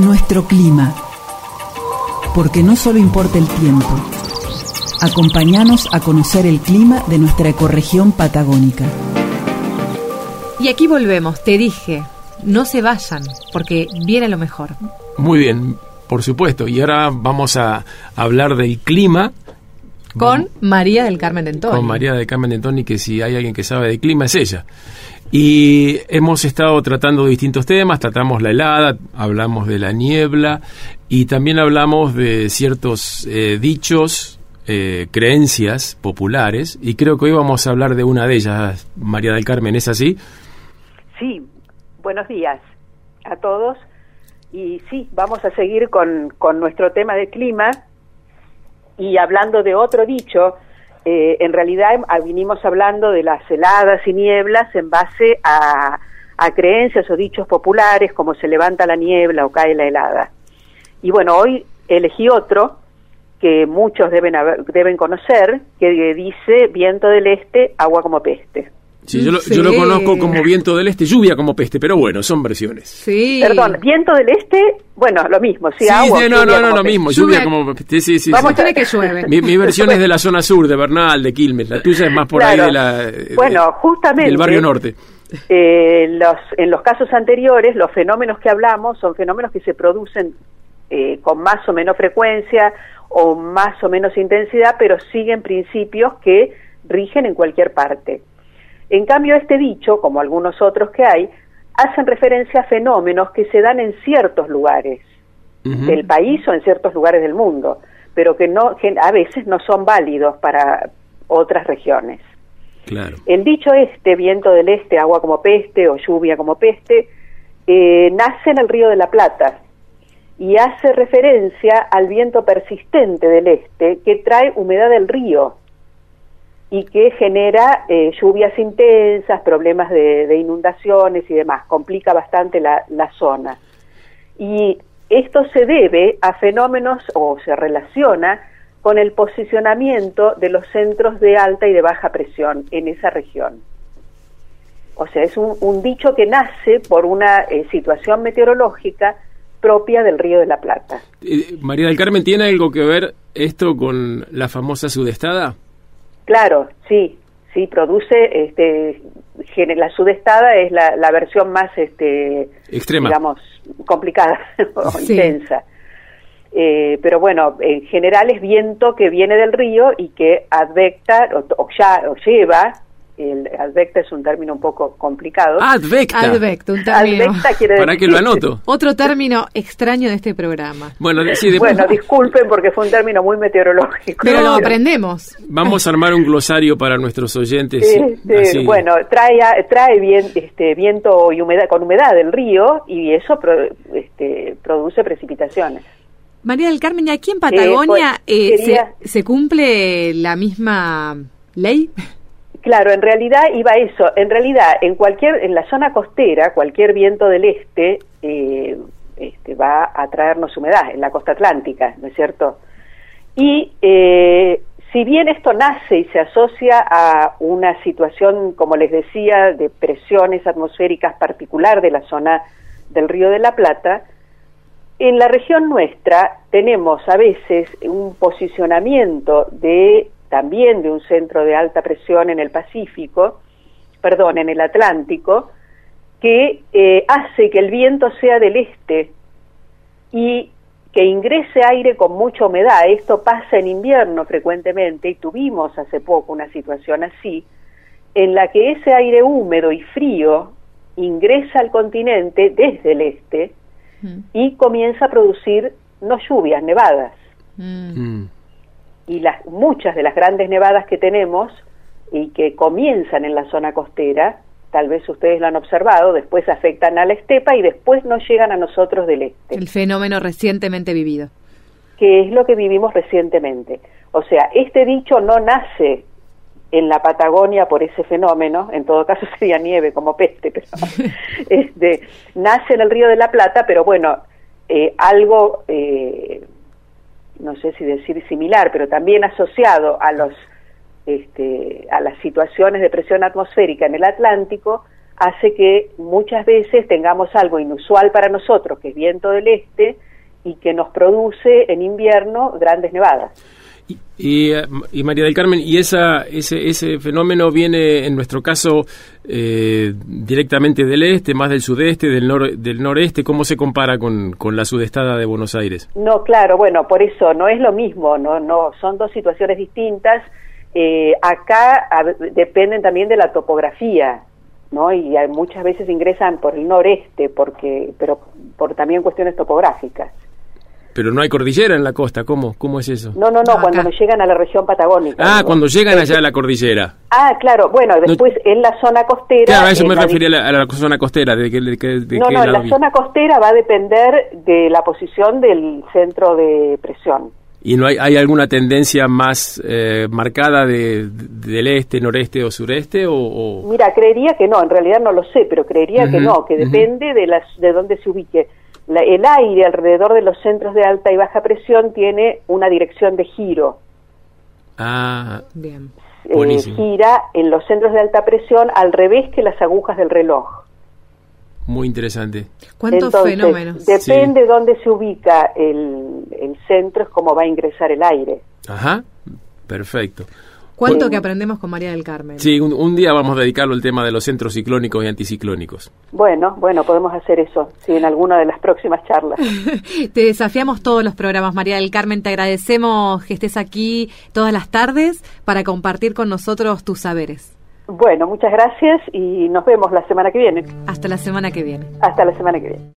Nuestro clima. Porque no solo importa el tiempo. Acompáñanos a conocer el clima de nuestra ecorregión patagónica. Y aquí volvemos, te dije, no se vayan, porque viene lo mejor. Muy bien, por supuesto. Y ahora vamos a hablar del clima. Con María del Carmen de Con María del Carmen de que si hay alguien que sabe de clima es ella. Y hemos estado tratando distintos temas, tratamos la helada, hablamos de la niebla y también hablamos de ciertos eh, dichos, eh, creencias populares. Y creo que hoy vamos a hablar de una de ellas, María del Carmen, ¿es así? Sí, buenos días a todos. Y sí, vamos a seguir con, con nuestro tema de clima. Y hablando de otro dicho eh, en realidad ah, vinimos hablando de las heladas y nieblas en base a, creencias o dichos populares como se levanta la niebla o cae la helada. Y bueno, hoy elegí otro que muchos deben, deben conocer, que dice viento del este, agua como peste. Sí, yo lo, conozco como viento del este, lluvia como peste, pero bueno, son versiones. Sí. Perdón, viento del este, bueno, lo mismo, sí, agua. no, no, no, lo mismo, lluvia, como peste, sí, sí. Vamos a tener que llueve. Mi, versión es de la zona sur, de Bernal, de Quilmes, la tuya es más por ahí de la... Bueno, justamente... Del barrio norte. Eh, los, en los casos anteriores, los fenómenos que hablamos son fenómenos que se producen eh, con más o menos frecuencia o más o menos intensidad, pero siguen principios que rigen en cualquier parte. En cambio, este dicho, como algunos otros que hay, hacen referencia a fenómenos que se dan en ciertos lugares del país o en ciertos lugares del mundo, pero que no a veces no son válidos para otras regiones. El dicho este, viento del este, agua como peste o lluvia como peste, eh, nace en el río de la Plata y hace referencia al viento persistente del este que trae humedad del río y que genera eh, lluvias intensas, problemas de, inundaciones y demás, complica bastante la, zona. Y esto se debe a fenómenos o se relaciona con el posicionamiento de los centros de alta y de baja presión en esa región. O sea, es un, dicho que nace por una eh, situación meteorológica propia del Río de la Plata. Eh, María del Carmen, ¿tiene algo que ver esto con la famosa sudestada? Claro, sí, sí, produce, este, la sudestada es la, la versión más, este, extrema, digamos, complicada o intensa. Eh, pero bueno, en general es viento que viene del río y que advecta o, ya, o lleva el advecta es un término un poco complicado. Advecta. Advecta, un término. Advecta quiere Para que lo anoto. Otro término extraño de este programa. Bueno, bueno, disculpen porque fue un término muy meteorológico. Pero lo aprendemos. Vamos a armar un glosario para nuestros oyentes. Este, bueno, trae trae bien, este, viento y humedad con humedad del río y eso este, produce precipitaciones. María del Carmen, ¿y aquí en Patagonia eh, pues, se, se cumple la misma ley? Claro, en realidad iba eso. En realidad, en cualquier, en la zona costera, cualquier viento del este, eh, este va a traernos humedad en la costa atlántica, ¿no es cierto? Y eh, si bien esto nace y se asocia a una situación, como les decía, de presiones atmosféricas particular de la zona del Río de la Plata, en la región nuestra tenemos a veces un posicionamiento de también de un centro de alta presión en el Pacífico, perdón, en el Atlántico, que eh, hace que el viento sea del este y que ingrese aire con mucha humedad. Esto pasa en invierno frecuentemente y tuvimos hace poco una situación así, en la que ese aire húmedo y frío ingresa al continente desde el este y comienza a producir no lluvias, nevadas. Mm. Mm y las muchas de las grandes nevadas que tenemos y que comienzan en la zona costera, tal vez ustedes lo han observado, después afectan a la estepa y después no llegan a nosotros del este. El fenómeno recientemente vivido. Que es lo que vivimos recientemente. O sea, este dicho no nace en la Patagonia por ese fenómeno, en todo caso sería nieve como peste, pero este, nace en el Río de la Plata, pero bueno, eh, algo eh, no sé si decir similar, pero también asociado a los este, a las situaciones de presión atmosférica en el Atlántico, hace que muchas veces tengamos algo inusual para nosotros, que es viento del este, y que nos produce en invierno grandes nevadas. Y, y, María del Carmen, ¿y esa, ese, ese fenómeno viene en nuestro caso eh, directamente del este, más del sudeste, del, nor, del noreste? ¿Cómo se compara con, con, la sudestada de Buenos Aires? No, claro, bueno, por eso no es lo mismo, no, no son dos situaciones distintas. Eh, acá dependen también de la topografía, ¿no? Y muchas veces ingresan por el noreste, porque, pero por también cuestiones topográficas. Pero no hay cordillera en la costa, ¿cómo, cómo es eso? No, no, no, cuando llegan a la región patagónica. Ah, cuando llegan allá a la cordillera. Ah, claro, bueno, después en la zona costera... Claro, a eso me refería a la, zona costera. De, de, de no, no, la zona costera va a depender de la posición del centro de presión. ¿Y no hay, hay alguna tendencia más eh, marcada de, del este, noreste o sureste? O, Mira, creería que no, en realidad no lo sé, pero creería que no, que depende de, las, de dónde se ubique el aire alrededor de los centros de alta y baja presión tiene una dirección de giro. Ah, bien. Eh, gira en los centros de alta presión al revés que las agujas del reloj. Muy interesante. ¿Cuántos fenómenos? Depende de dónde se ubica el, el centro, es cómo va a ingresar el aire. Ajá, perfecto. ¿Cuánto que aprendemos con María del Carmen? Sí, un, día vamos a dedicarlo al tema de los centros ciclónicos y anticiclónicos. Bueno, bueno, podemos hacer eso, sí, en alguna de las próximas charlas. te desafiamos todos los programas, María del Carmen. Te agradecemos que estés aquí todas las tardes para compartir con nosotros tus saberes. Bueno, muchas gracias y nos vemos la semana que viene. Hasta la semana que viene. Hasta la semana que viene.